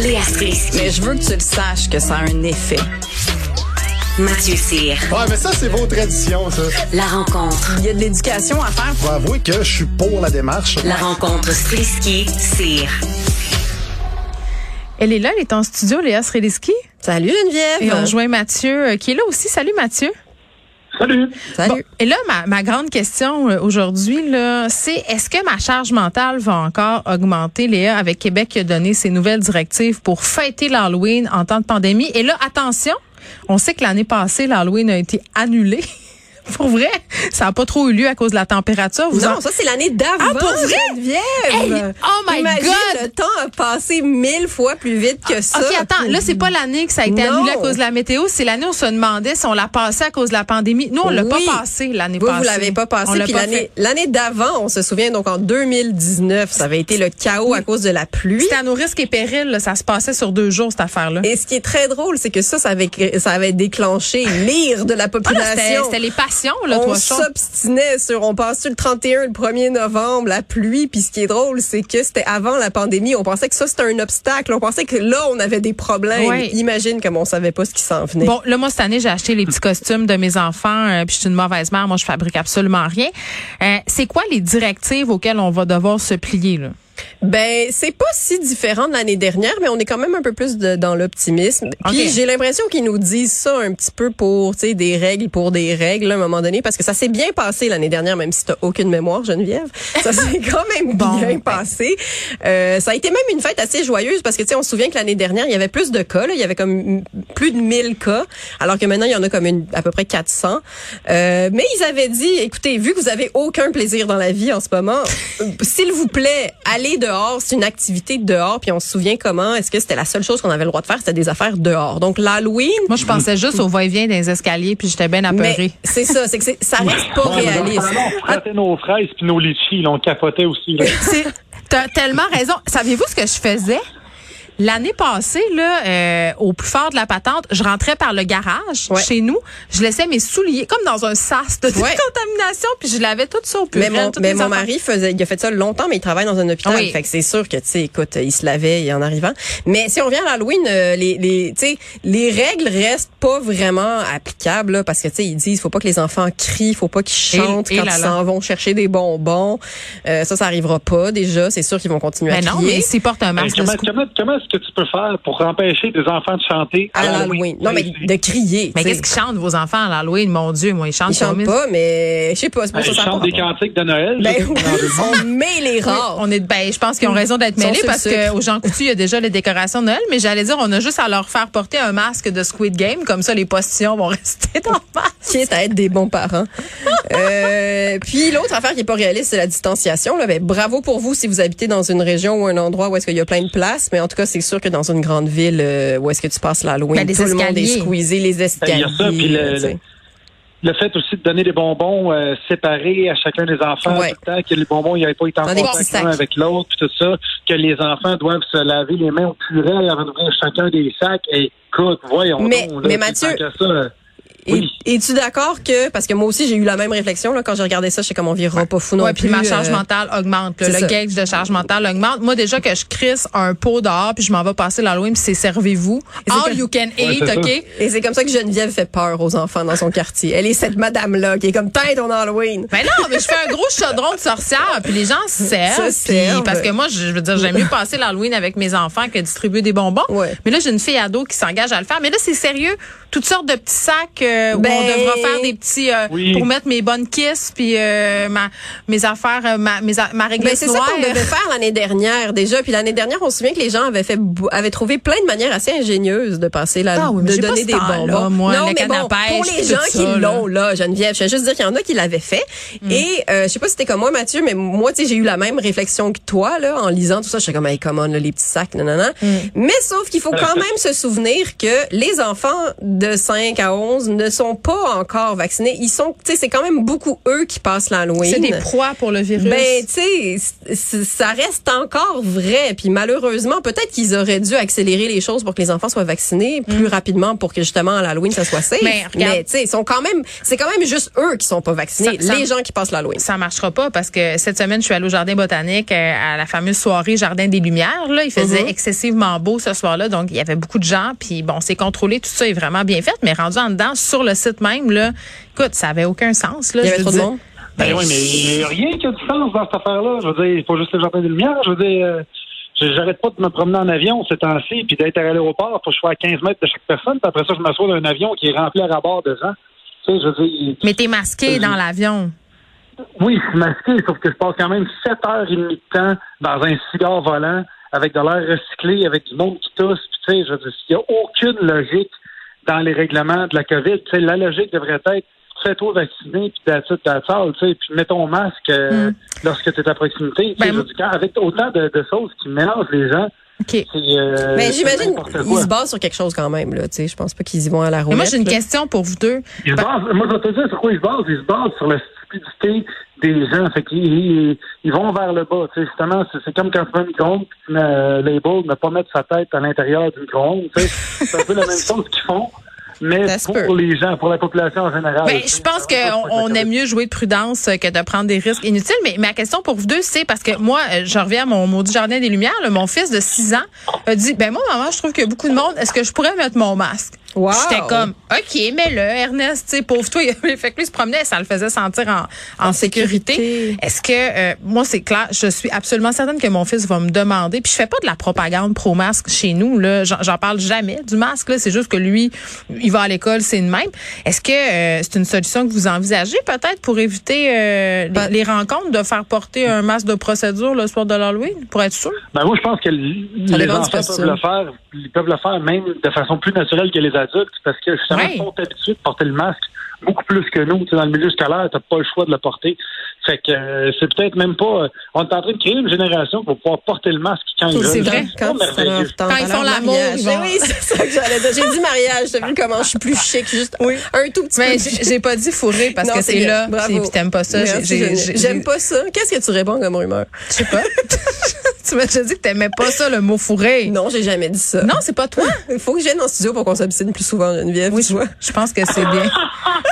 Léa Strisky. Mais je veux que tu le saches que ça a un effet. Mathieu Cyr. Ouais, mais ça, c'est vos traditions, ça. La rencontre. Il y a de l'éducation à faire. Faut avouer que je suis pour la démarche. La rencontre Strisky-Cyr. Elle est là, elle est en studio, Léa Srediski. Salut Geneviève. Et on rejoint Mathieu, euh, qui est là aussi. Salut Mathieu. Salut. Salut. Bon, et là, ma, ma grande question euh, aujourd'hui, là, c'est est-ce que ma charge mentale va encore augmenter, Léa, avec Québec qui a donné ses nouvelles directives pour fêter l'Halloween en temps de pandémie? Et là, attention, on sait que l'année passée, l'Halloween a été annulé. Pour vrai, ça n'a pas trop eu lieu à cause de la température. Vous non, en- ça c'est l'année d'avant. Ah, pour vrai? Geneviève. Hey, oh my Imagine, God! Le temps a passé mille fois plus vite que ça. OK, attends, là, c'est pas l'année que ça a été Non. annulé à cause de la météo, c'est l'année où on se demandait si on l'a passé à cause de la pandémie. Nous, on l'a Oui. pas passé l'année passée. vous l'avez pas passé. Puis l'année, d'avant, on se souvient, donc en 2019, ça avait été le chaos à cause de la pluie. C'était à nos risques et périls, là, ça se passait sur deux jours, cette affaire-là. Et ce qui est très drôle, c'est que ça, ça avait, cré- ça avait déclenché l'ire de la Ah, là, C'était population. c'était là, on toi, s'obstinait sur on passe sur le 31 le 1er novembre la pluie puis ce qui est drôle c'est que c'était avant la pandémie on pensait que ça c'était un obstacle on pensait que là on avait des problèmes Ouais. imagine comme on savait pas ce qui s'en venait Bon, là, moi, cette année, j'ai acheté les petits costumes de mes enfants, euh, puis je suis une mauvaise mère. Moi, je fabrique absolument rien. Euh, c'est quoi les directives auxquelles on va devoir se plier, là? Ben, c'est pas si différent de l'année dernière, mais on est quand même un peu plus de- dans l'optimisme. Puis j'ai l'impression qu'ils nous disent ça un petit peu pour, tu sais, des règles pour des règles à un moment donné, parce que ça s'est bien passé l'année dernière, même si t'as aucune mémoire, Geneviève. Ça s'est quand même Bon, bien ben. passé. Euh, ça a été même une fête assez joyeuse, parce que tu sais, on se souvient que l'année dernière, il y avait plus de cas, là. il y avait comme plus de 1000 cas, alors que maintenant il y en a comme une, à peu près 400. Euh, mais ils avaient dit, écoutez, vu que vous avez aucun plaisir dans la vie en ce moment, euh, s'il vous plaît, allez dehors, c'est une activité dehors, puis on se souvient comment, est-ce que c'était la seule chose qu'on avait le droit de faire, c'était des affaires dehors. Donc l'Halloween, Moi, je pensais juste au va-et-vient des escaliers, puis j'étais bien apeurée. c'est ça, c'est que ça reste pas réaliste. On frottait nos fraises puis nos litchis, là, on capotait aussi. T'as tellement raison. Saviez-vous ce que je faisais? L'année passée, là, euh, au plus fort de la patente, je rentrais par le garage Ouais. chez nous. Je laissais mes souliers comme dans un sas de Ouais. décontamination, puis je lavais tout ça au Mais mon, toutes mais mon mari faisait, il a fait ça longtemps, mais il travaille dans un hôpital. Oui. Fait que c'est sûr que, tu sais, écoute, il se lavait en arrivant. Mais si on revient à l'Halloween, euh, les, les, tu sais, les règles restent pas vraiment applicables, là, parce que, tu sais, ils disent, faut pas que les enfants crient, faut pas qu'ils chantent et quand là ils s'en vont chercher des bonbons. Euh, ça, ça arrivera pas, déjà. C'est sûr qu'ils vont continuer Mais à non, crier. mais s'ils portent un masque de comment secours. comment, comment que tu peux faire pour empêcher des enfants de chanter à l'Halloween. Non, mais de crier. Mais qu'est-ce qu'ils chantent, vos enfants, à l'Halloween? Mon Dieu, moi, ils chantent Ils chantent pas, mais je sais pas, c'est Ben, ça Ils chantent des cantiques de Noël. Ben oui, on met les Oui, rares. on est ben je pense qu'ils ont raison d'être mêlés parce sucre. que aux Jean Coutu, il y a déjà les décorations de Noël, mais j'allais dire on a juste à leur faire porter un masque de Squid Game comme ça les postillons vont rester dans le masque. quitte à être des bons parents. Euh, puis l'autre affaire qui est pas réaliste, c'est la distanciation. Là. Ben, bravo pour vous si vous habitez dans une région ou un endroit où est-ce qu'il y a plein de places, mais en tout cas, c'est sûr que dans une grande ville euh, où est-ce que tu passes l'Halloween, Ben, les tout le monde est escaliers. squeezé, les Ben, Il escaliers. y a ça, puis le, le, fait aussi de donner des bonbons euh, séparés à chacun des enfants Ouais. tout le temps, que les bonbons n'avaient pas été en contact l'un avec l'autre, puis tout ça, que les enfants doivent se laver les mains au purel avant d'ouvrir chacun des sacs. Et écoute, voyons Mais- donc, là, mais c'est Mathieu- ça, oui. Es-tu d'accord que, parce que moi aussi j'ai eu la même réflexion là, quand j'ai regardé ça, je sais comme on virera pas fou non Ouais, plus. puis ma charge euh, mentale augmente. là. le gauge de charge mentale augmente. Moi, déjà que je crisse un pot dehors, puis je m'en vais passer l'Halloween, puis c'est servez-vous. All que- you can Ouais, eat, OK? ça. Et c'est comme ça que Geneviève fait peur aux enfants dans son quartier. Elle est cette madame-là qui est comme tête ton Halloween. Ben non, mais je fais un gros chaudron de sorcière, puis les gens se servent. Se puis- parce que moi, je je veux dire, j'aime mieux passer l'Halloween avec mes enfants que distribuer des bonbons. Ouais. Mais là, j'ai une fille ado qui s'engage à le faire. Mais là, c'est sérieux. Toutes sortes de petits sacs euh, où Ben- on devra faire des petits euh, Oui. pour mettre mes bonnes kisses, puis euh, ma, mes affaires, euh, ma, mes a- ma Ben, réglisse c'est ça noire. qu'on devait faire l'année dernière déjà. Puis l'année dernière, on se souvient que les gens avaient fait avaient trouvé plein de manières assez ingénieuses de passer la Ah oui, de donner des bonbons. moi, non, le mais bon, pêche, pour les gens qui là. l'ont là, Geneviève, je vais juste dire qu'il y en a qui l'avaient fait. Mm. Et euh, je sais pas si c'était comme moi, Mathieu, mais moi, tu sais, j'ai eu la même réflexion que toi là en lisant tout ça. Je suis comme, hey, comment là, les petits sacs, non, non, non. Mm. Mais sauf qu'il faut quand même se souvenir que les enfants de 5 à 11 ne ne sont pas encore vaccinés. Ils sont, tu sais, c'est quand même beaucoup eux qui passent l'Halloween. C'est des proies pour le virus. Ben, tu sais, ça reste encore vrai. Puis malheureusement, peut-être qu'ils auraient dû accélérer les choses pour que les enfants soient vaccinés plus rapidement pour que justement à l'Halloween ça soit safe. Mm. Mais regarde- tu sais, ils sont quand même, c'est quand même juste eux qui sont pas vaccinés, Ça- ça- les gens qui passent l'Halloween. ça marchera pas parce que cette semaine, je suis allée au jardin botanique euh, à la fameuse soirée Jardin des Lumières. Là, il faisait Mhm. excessivement beau ce soir-là, donc il y avait beaucoup de gens. Puis bon, c'est contrôlé, tout ça est vraiment bien fait, mais rendu en dedans sur le site même, là, écoute, ça avait aucun sens. Là, Il y avait trop de monde? Ben oui, mais il n'y a rien qui a du sens dans cette affaire-là. Je veux dire, c'est pas juste le jardin des lumières. Je veux dire, euh, je- j'arrête pas de me promener en avion ces temps-ci, puis d'être à l'aéroport, faut que je sois à 15 mètres de chaque personne, puis après ça, je m'assois dans un avion qui est rempli à rabord de gens. Tu sais, je veux dire, Mais t'es masqué dans l'avion. oui, je suis masqué, sauf que je passe quand même 7 heures et demie de temps dans un cigare volant, avec de l'air recyclé, avec du monde qui tousse, puis tu sais, je veux dire, il n'y a aucune logique dans les règlements de la COVID. Tu sais, la logique devrait être fais-toi vacciner, puis all, tu sais, puis mets ton masque euh, lorsque tu es à proximité. Ben, je quand- avec autant de, de choses qui mélangent les gens, OK. c'est... Euh, Mais c'est j'imagine qu'ils se basent sur quelque chose quand même là, tu sais, je pense pas qu'ils y vont à la Mais roulette. moi, j'ai une là. question pour vous deux. Ils se basent- moi, je vais te dire sur quoi ils se basent. Ils se basent sur la stupidité des gens. Fait qu'ils ils, ils vont vers le bas. Justement, c'est, comme quand tu mets un micro-ondes, puis tu mets euh, label, ne pas mettre sa tête à l'intérieur du micro-ondes. C'est un peu la même chose qu'ils font. Mais Ça pour les gens, pour la population en général. Ben, je pense qu'on on aime mieux jouer de prudence que de prendre des risques inutiles. Mais ma question pour vous deux, c'est parce que moi, euh, je reviens à mon maudit jardin des Lumières. là, mon fils de 6 ans a dit, ben moi, maman, je trouve qu'il y a beaucoup de monde. Est-ce que je pourrais mettre mon masque? Wow. J'étais comme, OK, mais le Ernest, tu sais, pauvre toi, il fait que lui se promenait, ça le faisait sentir en, en, sécurité. sécurité. Est-ce que, euh, moi, c'est clair, je suis absolument certaine que mon fils va me demander, puis je fais pas de la propagande pro-masque chez nous, là, j'en j'en parle jamais du masque, là, c'est juste que lui, il va à l'école, c'est une même. Est-ce que euh, c'est une solution que vous envisagez peut-être pour éviter euh, les- Ben- les, rencontres, de faire porter un masque de procédure le soir de l'Halloween, pour être sûr? Ben moi, je pense que les enfants peuvent le faire. Ils peuvent le faire même de façon plus naturelle que les adultes parce que justement, Ouais. ils sont habitués de porter le masque beaucoup plus que nous. Tu sais, dans le milieu scolaire, t'as pas le choix de le porter. Fait que euh, c'est peut-être même pas. euh, on est en train de créer une génération va pouvoir porter le masque quand ils C'est vrai, Quand, ils font l'amour, Oui, c'est ça que j'allais dire. J'ai dit mariage. T'as vu comment je suis plus chic, juste un tout petit Mais peu. j'ai j'ai pas dit fourré parce Non, que c'est là, Bravo. puis t'aimes pas ça. J'aime pas ça. Qu'est-ce que tu réponds comme rumeur? Je sais pas. tu m'as déjà dit que t'aimais pas ça, le mot fourré. Non, j'ai jamais dit ça. Non, c'est pas toi. Il faut que je vienne en studio pour qu'on s'obstine plus souvent, Geneviève. Oui, tu je, vois. je pense que c'est bien.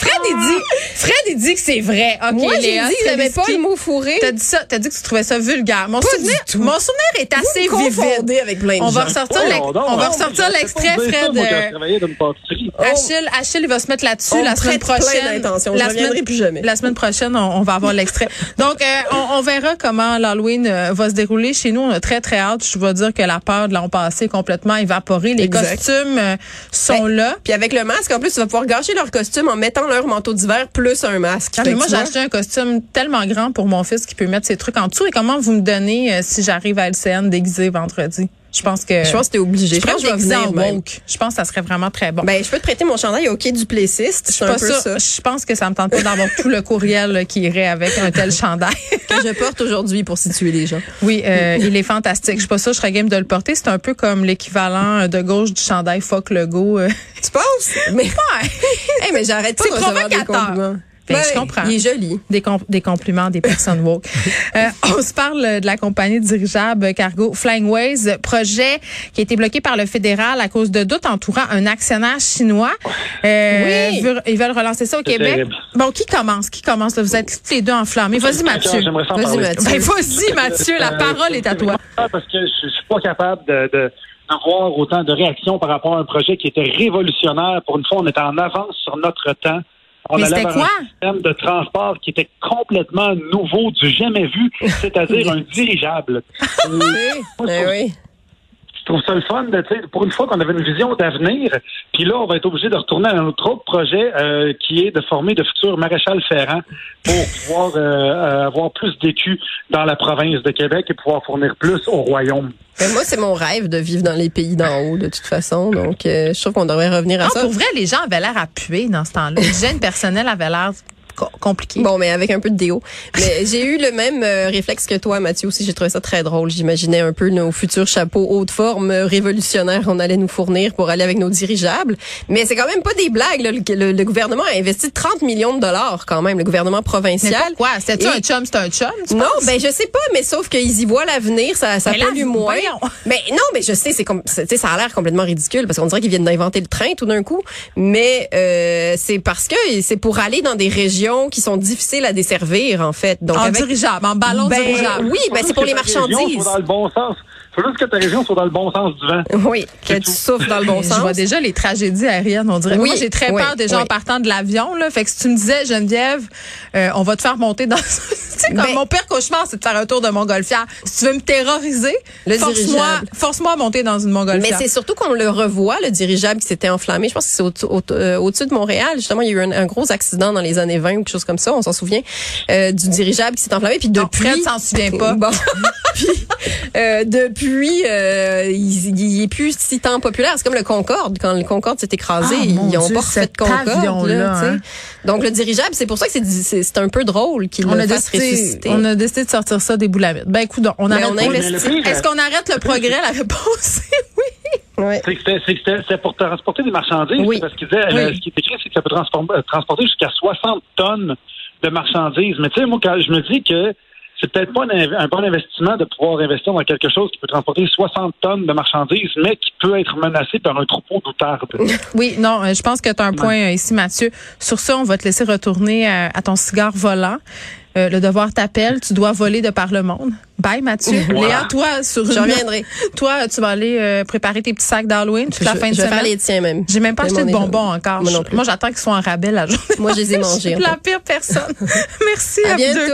Fred, il dit, Fred, il dit que c'est vrai. OK, Moi, j'ai Léa, dit que j'aimais pas le mot fourré. T'as dit ça, t'as dit que tu trouvais ça vulgaire. Mon Pas souvenir, du tout. mon souvenir est assez Vous vivide. avec plein de On va gens. ressortir, non, non, on va ressortir l'extrait, Fred. moi, euh, pâtisserie. Achille, Achille, il va se mettre là-dessus la semaine prochaine. La semaine, plus jamais. la semaine prochaine, on, on va avoir l'extrait. Donc, euh, on, on verra comment l'Halloween euh, va se dérouler. Chez nous, très, très hâte. Je dois dire que la peur de l'an passé est complètement évaporée. Les Exact. costumes euh, sont Ben, là. Puis avec le masque, en plus, tu vas pouvoir gâcher leur costume en mettant leur manteau d'hiver plus un masque. Ah, mais moi, j'ai acheté un costume tellement grand pour mon fils qui peut mettre ses trucs en dessous. Et comment vous me donnez euh, si j'arrive à LCN déguisé vendredi? Je pense que. Je pense que t'es obligé. je Je pense que je vais venir woke. Je pense que ça serait vraiment très bon. Ben, je peux te prêter mon chandail au quai du Plessiste. je un peu ça Je pense que ça me tente pas d'avoir tout le courriel là, qui irait avec un tel chandail. que je porte aujourd'hui pour situer les gens. Oui, euh, il est fantastique. Je suis pas sûre, je serais game de le porter. C'est un peu comme l'équivalent euh, de gauche du chandail Fuck Lego. euh. Tu penses? Mais, hey, mais j'arrête pas C'est de recevoir des provocateur. Compliments. Ben, je comprends. Il est joli. Des, com- des compliments des personnes woke. Euh, on se parle de la compagnie dirigeable cargo Flying Ways, projet qui a été bloqué par le fédéral à cause de doutes entourant un actionnaire chinois. Euh, Oui. ils veulent- relancer ça au Québec. terrible. Bon, qui commence? Qui commence? là? Vous êtes tous les deux enflammés. Vas-y, Mathieu. Vas-y. Mathieu. Ben, vas-y, Mathieu. La Euh, parole est à toi. Parce que je, suis pas capable de, de, de voir autant de réactions par rapport à un projet qui était révolutionnaire. Pour une fois, on était en avance sur notre temps. On Mais allait c'était quoi? un système de transport qui était complètement nouveau, du jamais vu, c'est-à-dire un dirigeable. Euh, Ben oui. je trouve ça le fun de, tu sais, pour une fois qu'on avait une vision d'avenir, puis là, on va être obligé de retourner à notre autre projet euh, qui est de former de futurs maréchals ferrants pour pouvoir euh, euh, avoir plus d'écus dans la province de Québec et pouvoir fournir plus au royaume. Ben, moi, c'est mon rêve de vivre dans les pays d'en haut, de toute façon. Donc, euh, je trouve qu'on devrait revenir à Non, ça. pour vrai, les gens avaient l'air à puer dans ce temps-là. L'hygiène personnelle avait l'air compliqué. Bon, mais avec un peu de déo. Mais j'ai eu le même euh, réflexe que toi, Mathieu, aussi. J'ai trouvé ça très drôle. J'imaginais un peu nos futurs chapeaux haute forme euh, révolutionnaires qu'on allait nous fournir pour aller avec nos dirigeables. Mais c'est quand même pas des blagues. là. Le, le- le gouvernement a investi 30 millions de dollars quand même, le gouvernement provincial. pourquoi? C'était-tu Et- un chum? C'est un chum? tu Non, penses? ben je sais pas, mais sauf qu'ils y voient l'avenir, ça, ça pollue moins. voyons. Mais non, mais je sais, c'est comme, ça a l'air complètement ridicule parce qu'on dirait qu'ils viennent d'inventer le train tout d'un coup. Mais euh, c'est parce que c'est pour aller dans des régions qui sont difficiles à desservir en fait. Donc en avec dirigeable, en ballon Ben, dirigeable. oui, ben c'est pour les marchandises. Faut dans le bon sens. Faut juste que ta région soit dans le bon sens du vent. Oui, que tu souffles dans le bon Je vois sens. déjà les tragédies aériennes, on dirait. Oui, Moi, j'ai très oui, peur déjà oui. en partant de l'avion. Là. Fait que si tu me disais, Geneviève, euh, on va te faire monter dans... tu sais, comme Ben- mon pire cauchemar, c'est de faire un tour de montgolfière. Si tu veux me terroriser, Le force-moi dirigeable. force-moi à monter dans une Mais montgolfière. c'est surtout qu'on le revoit, le dirigeable qui s'était enflammé. Je pense que c'est au- au- euh, au-dessus de Montréal. Justement, il y a eu un, un gros accident dans les années 20 ou quelque chose comme ça. On s'en souvient euh, du dirigeable qui s'est enflammé. Puis Non, depuis, Fred s'en souvient pas. Bon. Puis, euh, depuis, euh, il, il est plus si tant populaire. C'est comme le Concorde. Quand le Concorde s'est écrasé, Ah, ils ont Dieu, pas refait de Concorde. Là, hein. Donc le dirigeable, c'est pour ça que c'est c'est c'est un peu drôle qu'il on le a, fasse décidé, ressusciter. on a décidé de sortir ça des boulamites. Ben, écoute, on Mais arrête. on Est-ce qu'on arrête le progrès? La réponse est oui. Ouais. C'est pour transporter des marchandises. Oui. Parce qu'il disait, Oui. euh, ce qui est écrit, c'est que ça peut euh, transporter jusqu'à 60 tonnes de marchandises. Mais tu sais, moi, quand je me dis que c'est peut-être pas un, bon investissement de pouvoir investir dans quelque chose qui peut transporter 60 tonnes de marchandises, mais qui peut être menacé par un troupeau d'outardes. Oui, non, euh, je pense que tu as un point euh, ici, Mathieu. Sur ça, on va te laisser retourner à, à ton cigare volant. Euh, le devoir t'appelle, tu dois voler de par le monde. Bye, Mathieu. Léa, toi, sur Je reviendrai. Toi, tu vas aller euh, préparer tes petits sacs d'Halloween toute la je, fin de je vais semaine? faire les tiens même. J'ai même pas acheté de bonbons encore. Moi Je- j'attends qu'ils soient en rabais la journée. Moi, je les ai Je mangés. suis en fait. la pire personne. Merci À à, deux. bientôt.